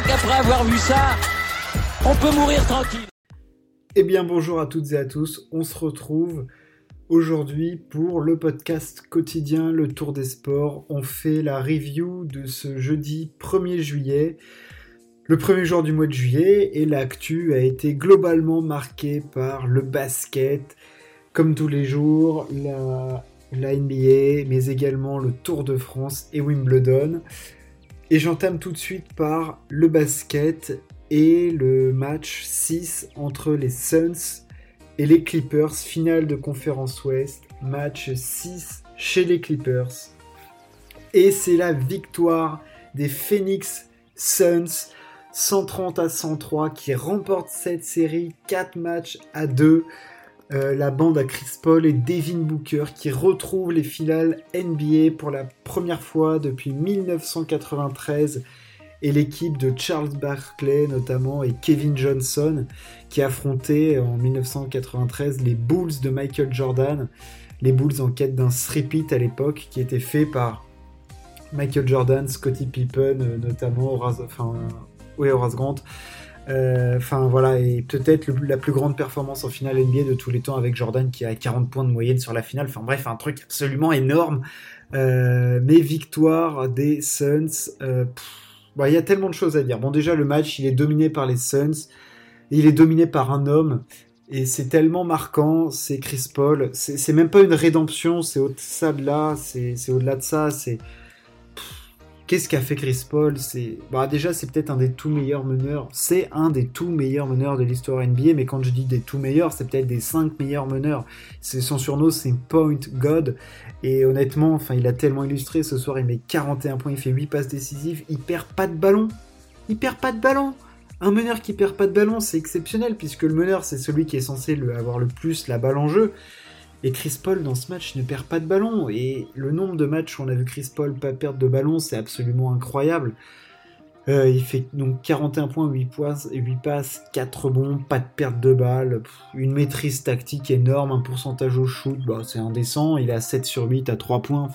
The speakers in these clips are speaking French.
crois qu'après avoir vu ça, on peut mourir tranquille. Eh bien bonjour à toutes et à tous, on se retrouve aujourd'hui pour le podcast quotidien Le Tour des Sports. On fait la review de ce jeudi 1er juillet, le premier jour du mois de juillet, et l'actu a été globalement marquée par le basket, comme tous les jours, la, la NBA, mais également le Tour de France et Wimbledon. Et j'entame tout de suite par le basket et le match 6 entre les Suns et les Clippers, finale de conférence Ouest, match 6 chez les Clippers. Et c'est la victoire des Phoenix Suns 130 à 103 qui remporte cette série 4 matchs à 2. Euh, la bande à Chris Paul et Devin Booker qui retrouvent les finales NBA pour la première fois depuis 1993 et l'équipe de Charles Barkley notamment et Kevin Johnson qui affrontaient en 1993 les Bulls de Michael Jordan, les Bulls en quête d'un repeat à l'époque qui était fait par Michael Jordan, Scottie Pippen euh, notamment, oui, Horace Grant, enfin voilà, et peut-être la plus grande performance en finale NBA de tous les temps avec Jordan qui a 40 points de moyenne sur la finale. Enfin bref, un truc absolument énorme. Euh, mais victoire des Suns. Euh, bah, il y a tellement de choses à dire. Bon déjà le match, il est dominé par les Suns. Il est dominé par un homme. Et c'est tellement marquant, c'est Chris Paul. C'est même pas une rédemption, c'est au-delà de là, c'est au-delà de ça, c'est Qu'est-ce qu'a fait Chris Paul? C'est bah déjà c'est peut-être un des tout meilleurs meneurs. C'est un des tout meilleurs meneurs de l'histoire NBA. Mais quand je dis des tout meilleurs, c'est peut-être des cinq meilleurs meneurs. C'est son surnom, c'est Point God. Et honnêtement, enfin, il a tellement illustré ce soir. Il met 41 points, il fait 8 passes décisives. Il perd pas de ballon. Il perd pas de ballon. Un meneur qui perd pas de ballon, c'est exceptionnel puisque le meneur c'est celui qui est censé avoir le plus la balle en jeu. Et Chris Paul dans ce match ne perd pas de ballon. Et le nombre de matchs où on a vu Chris Paul pas perdre de ballon, c'est absolument incroyable. Euh, il fait donc 41 points, 8 passes, 8 passes, 4 rebonds, pas de perte de balle, une maîtrise tactique énorme, un pourcentage au shoot, bah, c'est indécent. Il est à 7 sur 8 à 3 points.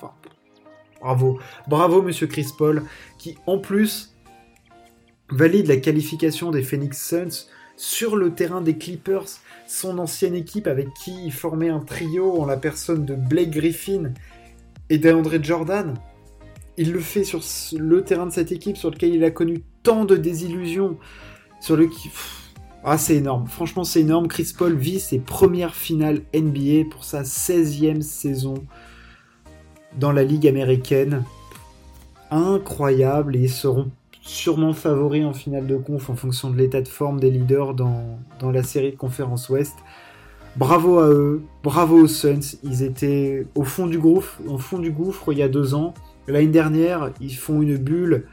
Bravo. Bravo, monsieur Chris Paul, qui en plus valide la qualification des Phoenix Suns sur le terrain des Clippers son ancienne équipe avec qui il formait un trio en la personne de Blake Griffin et d'André Jordan. Il le fait sur le terrain de cette équipe sur lequel il a connu tant de désillusions. Sur le Ah, c'est énorme. Franchement, c'est énorme. Chris Paul vit ses premières finales NBA pour sa 16e saison dans la Ligue américaine. Incroyable. Et ils seront sûrement favoris en finale de conf en fonction de l'état de forme des leaders dans, la série de conférence Ouest. Bravo à eux, bravo aux Suns. Ils étaient au fond du gouffre, au fond du gouffre il y a deux ans. L'année dernière, ils font une bulle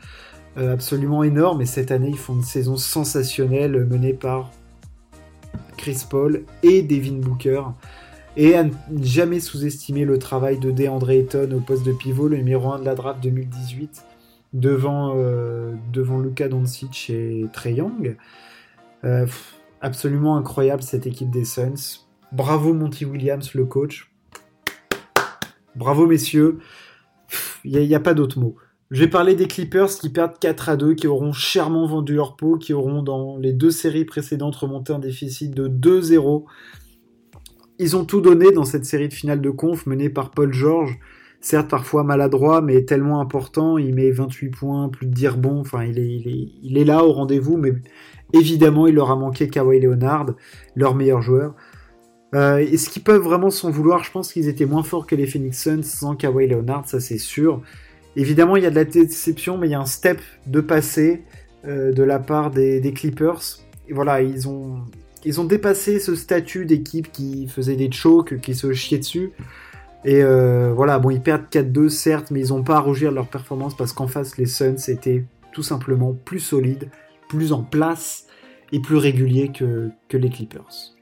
euh, absolument énorme et cette année, ils font une saison sensationnelle menée par Chris Paul et Devin Booker. Et à ne jamais sous-estimer le travail de DeAndre Ayton au poste de pivot, le numéro 1 de la draft 2018 devant, euh, devant Luka Doncic et Trey Young. Euh, absolument incroyable cette équipe des Suns. Bravo Monty Williams, le coach. Bravo messieurs. Il n'y a, pas d'autre mot. Je vais parler des Clippers qui perdent 4 à 2, qui auront chèrement vendu leur peau, qui auront dans les deux séries précédentes remonté un déficit de 2-0. Ils ont tout donné dans cette série de finale de conf menée par Paul George certes parfois maladroit, mais tellement important. Il met 28 points, plus de dire bon. Enfin, il est, il est, là au rendez-vous, mais évidemment, il leur a manqué Kawhi Leonard, leur meilleur joueur. Euh, Est-ce qu'ils peuvent vraiment s'en vouloir Je pense qu'ils étaient moins forts que les Phoenix Suns sans Kawhi Leonard, ça c'est sûr. Évidemment, il y a de la déception, mais il y a un step de passé euh, de la part des, Clippers. Et voilà, ils ont, ils ont dépassé ce statut d'équipe qui faisait des chokes, qui se chiait dessus. Et euh, voilà, bon, ils perdent 4-2, certes, mais ils n'ont pas à rougir de leur performance parce qu'en face, les Suns étaient tout simplement plus solides, plus en place et plus réguliers que, les Clippers.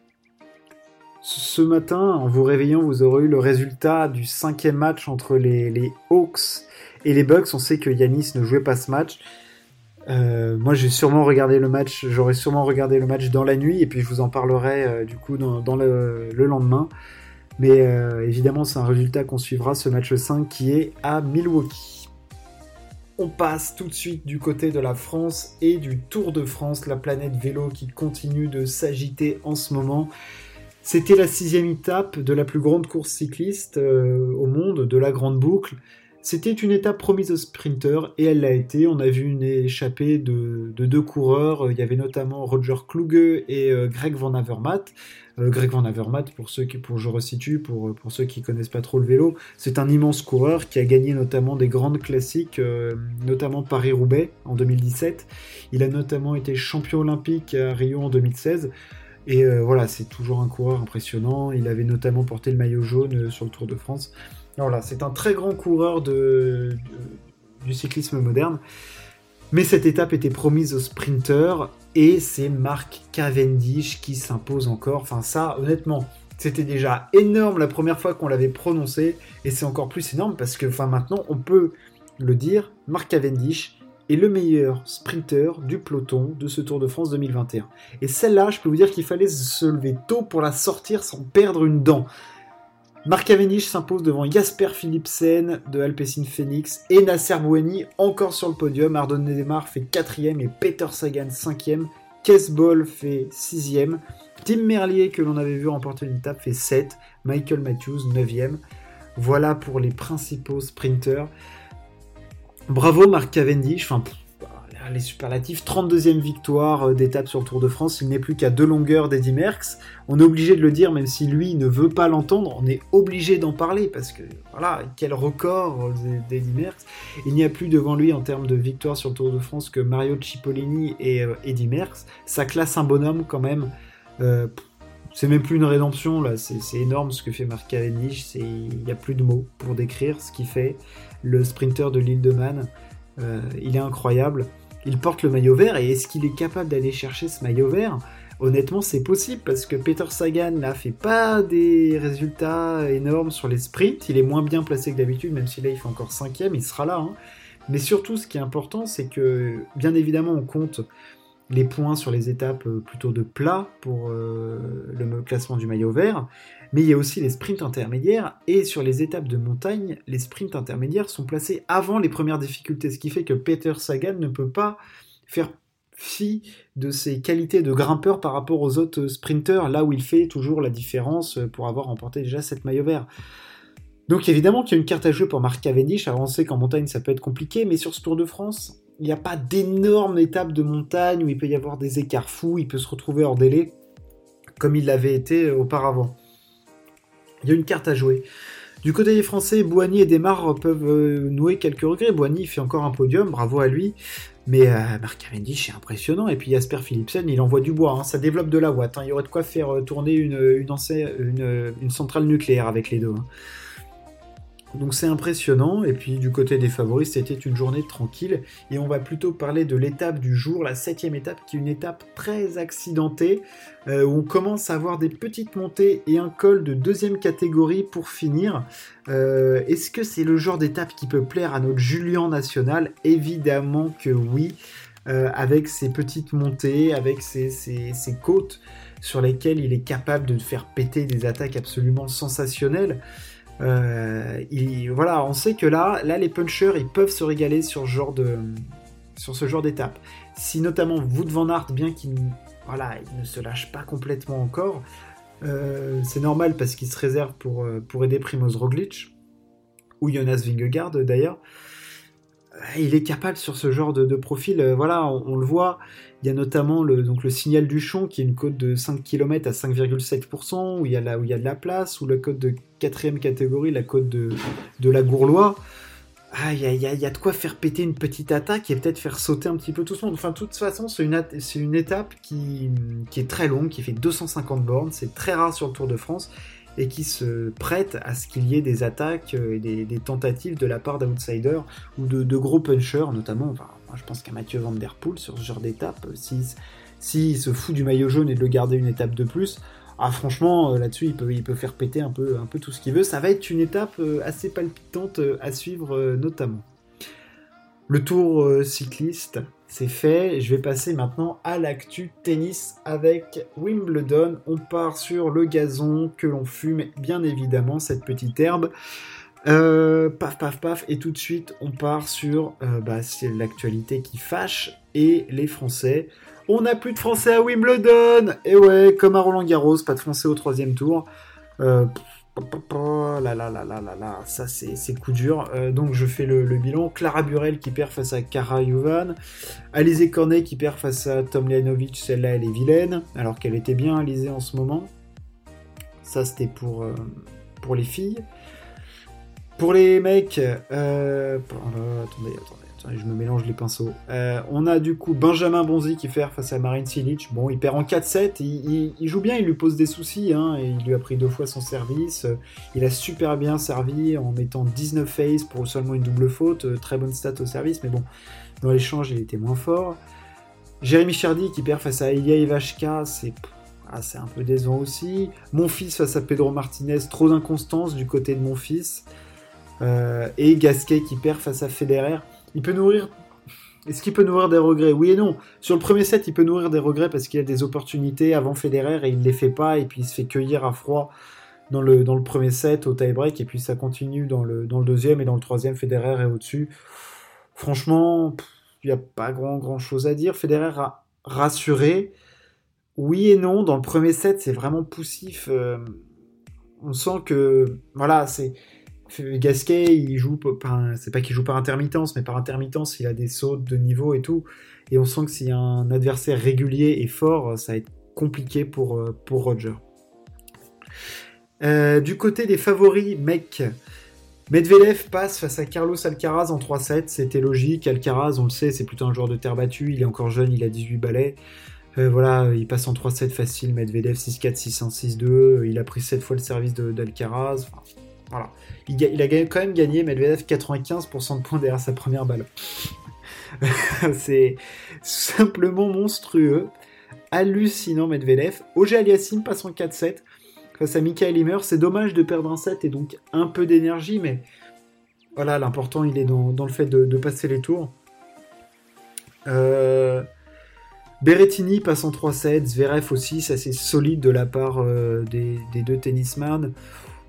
Ce matin, en vous réveillant, vous aurez eu le résultat du cinquième match entre les, Hawks et les Bucks. On sait que Yanis ne jouait pas ce match. Euh, moi, j'ai sûrement regardé le match. J'aurais sûrement regardé le match dans la nuit, et puis je vous en parlerai euh, du coup dans, le, lendemain. Mais euh, évidemment, c'est un résultat qu'on suivra ce match 5 qui est à Milwaukee. on passe tout de suite du côté de la France et du Tour de France, la planète vélo qui continue de s'agiter en ce moment. C'était la sixième étape de la plus grande course cycliste euh, au monde, de la Grande Boucle. C'était une étape promise aux sprinteurs et elle l'a été. On a vu une échappée de, deux coureurs. Il y avait notamment Roger Kluge et euh, Greg Van Avermaet. Euh, Greg Van Avermaet, pour ceux qui, je resitue, pour, pour ceux qui connaissent pas trop le vélo, c'est un immense coureur qui a gagné notamment des grandes classiques, euh, notamment Paris-Roubaix en 2017. Il a notamment été champion olympique à Rio en 2016. Et voilà, c'est toujours un coureur impressionnant. Il avait notamment porté le maillot jaune sur le Tour de France. Voilà, c'est un très grand coureur du cyclisme moderne. Mais cette étape était promise aux sprinteurs et c'est Mark Cavendish qui s'impose encore. Enfin ça, honnêtement, c'était déjà énorme la première fois qu'on l'avait prononcé et c'est encore plus énorme parce que maintenant on peut le dire, Mark Cavendish est le meilleur sprinter du peloton de ce Tour de France 2021. Et celle-là, je peux vous dire qu'il fallait se lever tôt pour la sortir sans perdre une dent. Marc Cavendish s'impose devant Jasper Philipsen de Alpecin Phoenix et Nasser Bouhani encore sur le podium. Ardon Nedemar fait 4 et Peter Sagan 5ème. Ball fait 6 Tim Merlier, que l'on avait vu remporter une étape, fait 7. Michael Matthews 9ème. Voilà pour les principaux sprinters. Bravo Marc Cavendish. Enfin, les superlatifs, 32e victoire euh, d'étape sur le Tour de France, il n'est plus qu'à deux longueurs d'Eddy Merckx. On est obligé de le dire, même si lui ne veut pas l'entendre, on est obligé d'en parler, parce que voilà, quel record euh, d'Eddy Merckx. Il n'y a plus devant lui en termes de victoire sur le Tour de France que Mario Cipollini et euh, Eddy Merckx. Ça classe un bonhomme quand même. c'est même plus une rédemption, là, c'est énorme ce que fait Marc Cavendish, il n'y a plus de mots pour décrire ce qu'il fait. Le sprinter de l'île de Man, il est incroyable il porte le maillot vert et est-ce qu'il est capable d'aller chercher ce maillot vert? Honnêtement, c'est possible parce que Peter Sagan n'a fait pas des résultats énormes sur les sprints. Il est moins bien placé que d'habitude, même si là il fait encore cinquième, il sera là. Hein. Mais surtout, ce qui est important, c'est que bien évidemment, on compte les points sur les étapes euh, plutôt de plat pour euh, le classement du maillot vert, mais il y a aussi les sprints intermédiaires, et sur les étapes de montagne, les sprints intermédiaires sont placés avant les premières difficultés, ce qui fait que Peter Sagan ne peut pas faire fi de ses qualités de grimpeur par rapport aux autres sprinteurs, là où il fait toujours la différence pour avoir remporté déjà cette maillot vert. Donc évidemment qu'il y a une carte à jouer pour Marc Cavendish, sait qu'en montagne ça peut être compliqué, mais sur ce Tour de France, il n'y a pas d'énormes étapes de montagne où il peut y avoir des écarts fous, il peut se retrouver hors délai, comme il l'avait été auparavant. Il y a une carte à jouer. Du côté des Français, Boigny et Desmar peuvent euh, nouer quelques regrets. Boigny fait encore un podium, bravo à lui. Mais euh, Marc Cavendish est impressionnant. Et puis Jasper Philipsen, il envoie du bois. Hein. Ça développe de la watt. Hein. Il y aurait de quoi faire euh, tourner une, centrale nucléaire avec les deux. Hein. Donc c'est impressionnant. Et puis du côté des favoris, c'était une journée tranquille. Et on va plutôt parler de l'étape du jour, la septième étape, qui est une étape très accidentée, euh, où on commence à avoir des petites montées et un col de deuxième catégorie pour finir. Euh, est-ce que c'est le genre d'étape qui peut plaire à notre Julien national? Évidemment que oui. Euh, avec ses petites montées, avec ses, ses côtes sur lesquelles il est capable de faire péter des attaques absolument sensationnelles. Euh, voilà, on sait que là, là, les punchers, ils peuvent se régaler sur ce genre d'étape. Si notamment Wout van Aert, bien qu'il ne se lâche pas complètement encore, euh, c'est normal parce qu'il se réserve pour, euh, pour aider Primoz Roglic ou Jonas Vingegaard d'ailleurs. Il est capable sur ce genre de, profil, voilà, on, le voit. Il y a notamment le, donc le signal du Chon, qui est une côte de 5 km à 5,7%, où il, y a où il y a de la place, ou la côte de quatrième catégorie, la côte de, de la Gourlois. Ah, il y, a, de quoi faire péter une petite attaque et peut-être faire sauter un petit peu tout ce monde. Enfin, de toute façon, c'est une, une, étape qui, qui, est très longue, qui fait 250 bornes, c'est très rare sur le Tour de France, et qui se prête à ce qu'il y ait des attaques et des, tentatives de la part d'outsiders ou de, gros punchers, notamment. Enfin, je pense qu'à Mathieu Van Der Poel, sur ce genre d'étape, s'il si, se fout du maillot jaune et de le garder une étape de plus, ah, franchement, euh, là-dessus, il peut, il peut faire péter un peu, un peu tout ce qu'il veut. Ça va être une étape euh, assez palpitante euh, à suivre, notamment. Le tour cycliste, c'est fait. Je vais passer maintenant à l'actu tennis avec Wimbledon. On part sur le gazon que l'on fume, bien évidemment, cette petite herbe. Euh, paf, paf, paf, et tout de suite, on part sur euh, bah, l'actualité qui fâche et les Français. On n'a plus de Français à Wimbledon Et ouais, comme à Roland Garros, pas de Français au troisième tour. Euh, là, là, là, là, là, là, ça c'est coup dur. Euh, donc je fais le, bilan. Clara Burel qui perd face à Kara Juvan. Alizé Cornet qui perd face à Tom Leanovic. Celle-là, elle est vilaine, alors qu'elle était bien Alizé en ce moment. Ça, c'était pour, pour les filles. Pour les mecs, euh, attendez, attendez, je me mélange les pinceaux. Euh, on a du coup Benjamin Bonzi qui fait face à Marine Silic. Bon, il perd en 4-7. Il, joue bien, il lui pose des soucis. Hein, il lui a pris deux fois son service. Il a super bien servi en mettant 19 face pour seulement une double faute. Très bonne stat au service, mais bon, dans l'échange, il était moins fort. Jérémy Chardy qui perd face à Ilya Ivashka, c'est ah, c'est un peu décevant aussi. Mon fils face à Pedro Martinez, trop d'inconstance du côté de mon fils. Euh, et Gasquet qui perd face à Federer. Il peut nourrir. Est-ce qu'il peut nourrir des regrets? Oui et non. Sur le premier set, il peut nourrir des regrets parce qu'il a des opportunités avant Federer et il ne les fait pas et puis il se fait cueillir à froid dans le, dans le premier set au tie-break et puis ça continue dans le, dans le deuxième et dans le troisième, Federer est au-dessus. Franchement, il n'y a pas grand, grand chose à dire. Federer a rassuré. Oui et non. Dans le premier set, c'est vraiment poussif. Euh, on sent que voilà, c'est Gasquet, il joue, c'est pas qu'il joue par intermittence, mais par intermittence, il a des sauts de niveau et tout. Et on sent que s'il y a un adversaire régulier et fort, ça va être compliqué pour, euh, Roger. Euh, du côté des favoris, mec, Medvedev passe face à Carlos Alcaraz en 3-7, c'était logique. Alcaraz, on le sait, c'est plutôt un joueur de terre battue, il est encore jeune, il a 18 balais. Euh, voilà, il passe en 3-7 facile, Medvedev 6-4, 6-1, 6-2, il a pris 7 fois le service d'Alcaraz. Voilà. Il, a quand même gagné Medvedev 95% de points derrière sa première balle. c'est simplement monstrueux. Hallucinant Medvedev. Oje Aliassim passe en 4-7 face à Michael Himmer. C'est dommage de perdre un set et donc un peu d'énergie, mais voilà, l'important il est dans, le fait de, passer les tours. Euh, Berrettini passe en 3-7, Zverev aussi, ça c'est solide de la part euh, des, des, deux tennisman.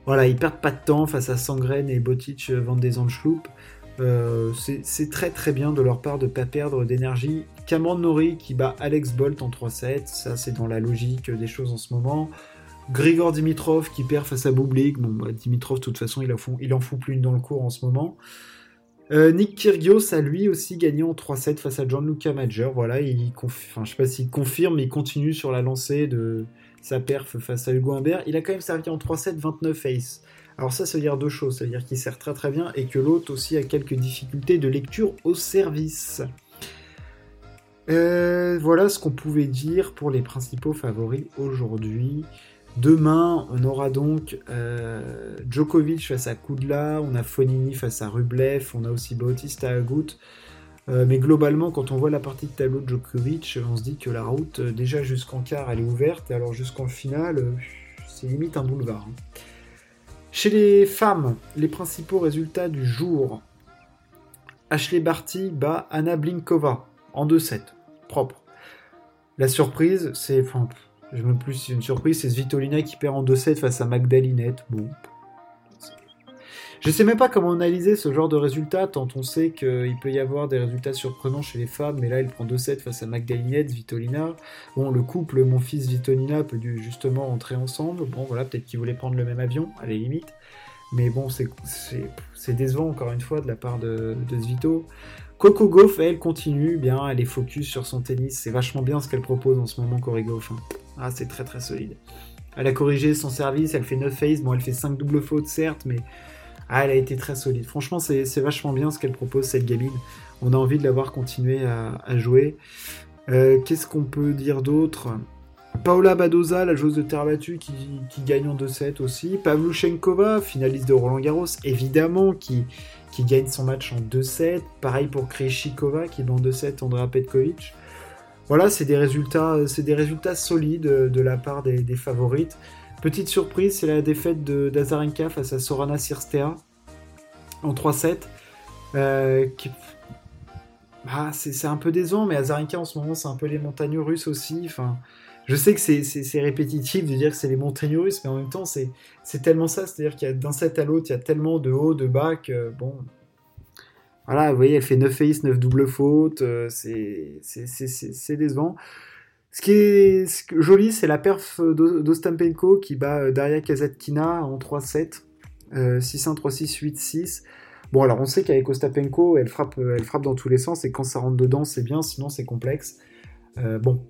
Voilà, ils perdent pas de temps face à Sangren et Botic euh, Van des euh, c'est très très bien de leur part de pas perdre d'énergie. Cameron Nori qui bat Alex Bolt en 3-7, ça c'est dans la logique des choses en ce moment. Grigor Dimitrov qui perd face à Bublik. Bon, bah, Dimitrov, de toute façon, il en, fout, plus une dans le cours en ce moment. Euh, Nick Kyrgios a lui aussi gagné en 3-7 face à Gianluca Major. Voilà, il sais pas s'il confirme, mais il continue sur la lancée de, sa perf face à Hugo Humbert. Il a quand même servi en 3-7, 29 face. Alors ça, ça veut dire deux choses. Ça veut dire qu'il sert très très bien et que l'autre aussi a quelques difficultés de lecture au service. Euh, voilà ce qu'on pouvait dire pour les principaux favoris aujourd'hui. Demain, on aura donc euh, Djokovic face à Kudla, on a Fonini face à Rublev, on a aussi Bautista Agut. Euh, mais globalement, quand on voit la partie de tableau de Djokovic, on se dit que la route, euh, déjà jusqu'en quart, elle est ouverte, et alors jusqu'en finale, euh, c'est limite un boulevard. Hein. Chez les femmes, les principaux résultats du jour. Ashley Barty bat Anna Blinkova en 2-7, propre. La surprise, c'est. Enfin, je me plus une surprise, c'est Svitolina qui perd en 2-7 face à Magdalinette. Bon, je sais même pas comment analyser ce genre de résultats, tant on sait qu'il peut y avoir des résultats surprenants chez les femmes, mais là il prend 2-7 face à Magdalinette, Vitolina. Bon, le couple, mon fils Vitolina, peut justement entrer ensemble. Bon, voilà, peut-être qu'ils voulaient prendre le même avion, à la limite. Mais bon, c'est décevant encore une fois de la part de, de Svito. Coco Gauff, elle continue bien, elle est focus sur son tennis. C'est vachement bien ce qu'elle propose en ce moment, Corey Gauff. Hein. Ah, c'est très très solide. Elle a corrigé son service, elle fait 9 phases. Bon, elle fait 5 doubles fautes, certes, mais ah, elle a été très solide. Franchement, c'est vachement bien ce qu'elle propose, cette gamine. On a envie de la voir continuer à, jouer. Euh, qu'est-ce qu'on peut dire d'autre? Paola Badoza, la joueuse de terre battue, qui, gagne en 2-7 aussi. Pavluchenkova, finaliste de Roland Garros, évidemment, qui, gagne son match en 2-7. Pareil pour Krejcikova, qui est dans 2-7 Andrea Petkovic. Voilà, c'est des résultats, c'est des résultats solides de la part des favorites. Petite surprise, c'est la défaite de d'Azarenka face à Sorana Sirstea en 3-7. Euh, ah, c'est un peu décevant, mais Azarenka en ce moment, c'est un peu les montagnes russes aussi. Enfin, je sais que c'est répétitif de dire que c'est les montagnes russes, mais en même temps, c'est tellement ça. C'est-à-dire qu'il y a d'un set à l'autre, il y a tellement de haut, de bas que, bon. Voilà, vous voyez, elle fait 9 aces, 9 doubles fautes, euh, c'est décevant. Ce qui est joli, c'est la perf d'Ostampenko qui bat euh, Daria Kazatkina en 3-7, 6-1, 3-6, 8-6. Bon, alors on sait qu'avec Ostapenko, elle frappe, euh, elle frappe dans tous les sens, et quand ça rentre dedans, c'est bien, sinon c'est complexe. bon,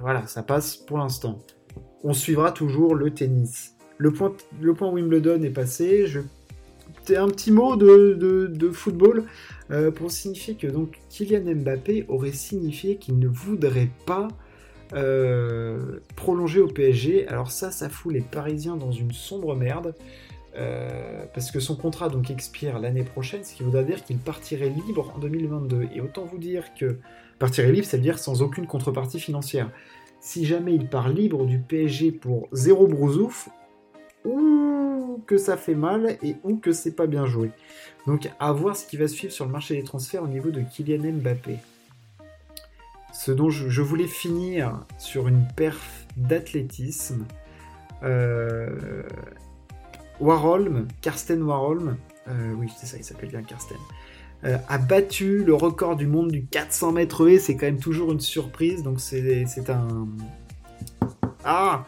voilà, ça passe pour l'instant. On suivra toujours le tennis. Le point, le point Wimbledon est passé. Un petit mot de, football euh, pour signifier que donc Kylian Mbappé aurait signifié qu'il ne voudrait pas euh, prolonger au PSG. Alors ça, ça fout les Parisiens dans une sombre merde. Euh, parce que son contrat donc expire l'année prochaine, ce qui voudrait dire qu'il partirait libre en 2022. Et autant vous dire que partirait libre, ça veut dire sans aucune contrepartie financière. Si jamais il part libre du PSG pour zéro brousouf, ou que ça fait mal et ou que c'est pas bien joué. Donc à voir ce qui va suivre sur le marché des transferts au niveau de Kylian Mbappé. Ce dont je, voulais finir sur une perf d'athlétisme. Euh, Warholm, Karsten Warholm, euh, oui c'est ça, il s'appelle bien Karsten, euh, a battu le record du monde du 400 mètres et c'est quand même toujours une surprise, donc c'est un... Ah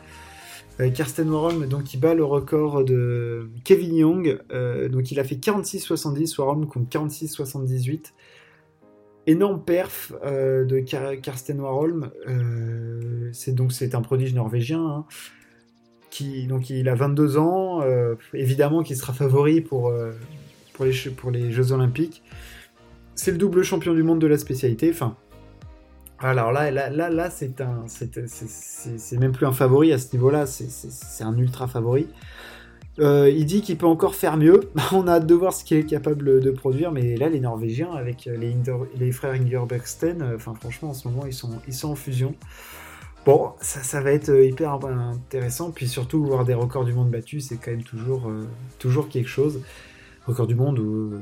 Karsten Warholm, donc il bat le record de Kevin Young, donc il a fait 46-70, Warholm compte 46-78. Énorme perf de Karsten Warholm, c'est donc un prodige norvégien, hein donc il a 22 ans, euh, évidemment qu'il sera favori pour, euh, pour, les, pour les Jeux Olympiques. C'est le double champion du monde de la spécialité. Enfin, alors là, là, là, c'est un, c'est même plus un favori à ce niveau-là, c'est un ultra favori. Euh, il dit qu'il peut encore faire mieux. On a hâte de voir ce qu'il est capable de produire, mais là, les Norvégiens, avec les, frères Ingerbrechtsen, enfin, franchement, en ce moment, ils sont, ils sont en fusion. Bon, ça, va être euh, hyper intéressant, puis surtout voir des records du monde battus, c'est quand même toujours, euh, toujours quelque chose. Record du monde ou,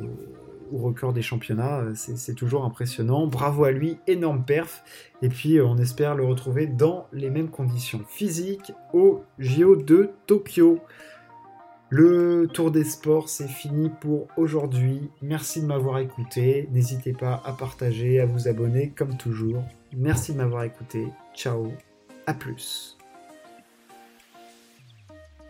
record des championnats, euh, c'est toujours impressionnant. Bravo à lui, énorme perf, et puis on espère le retrouver dans les mêmes conditions physiques au JO de Tokyo. Le tour des sports, c'est fini pour aujourd'hui. Merci de m'avoir écouté. N'hésitez pas à partager, à vous abonner comme toujours. Merci de m'avoir écouté. Ciao à plus.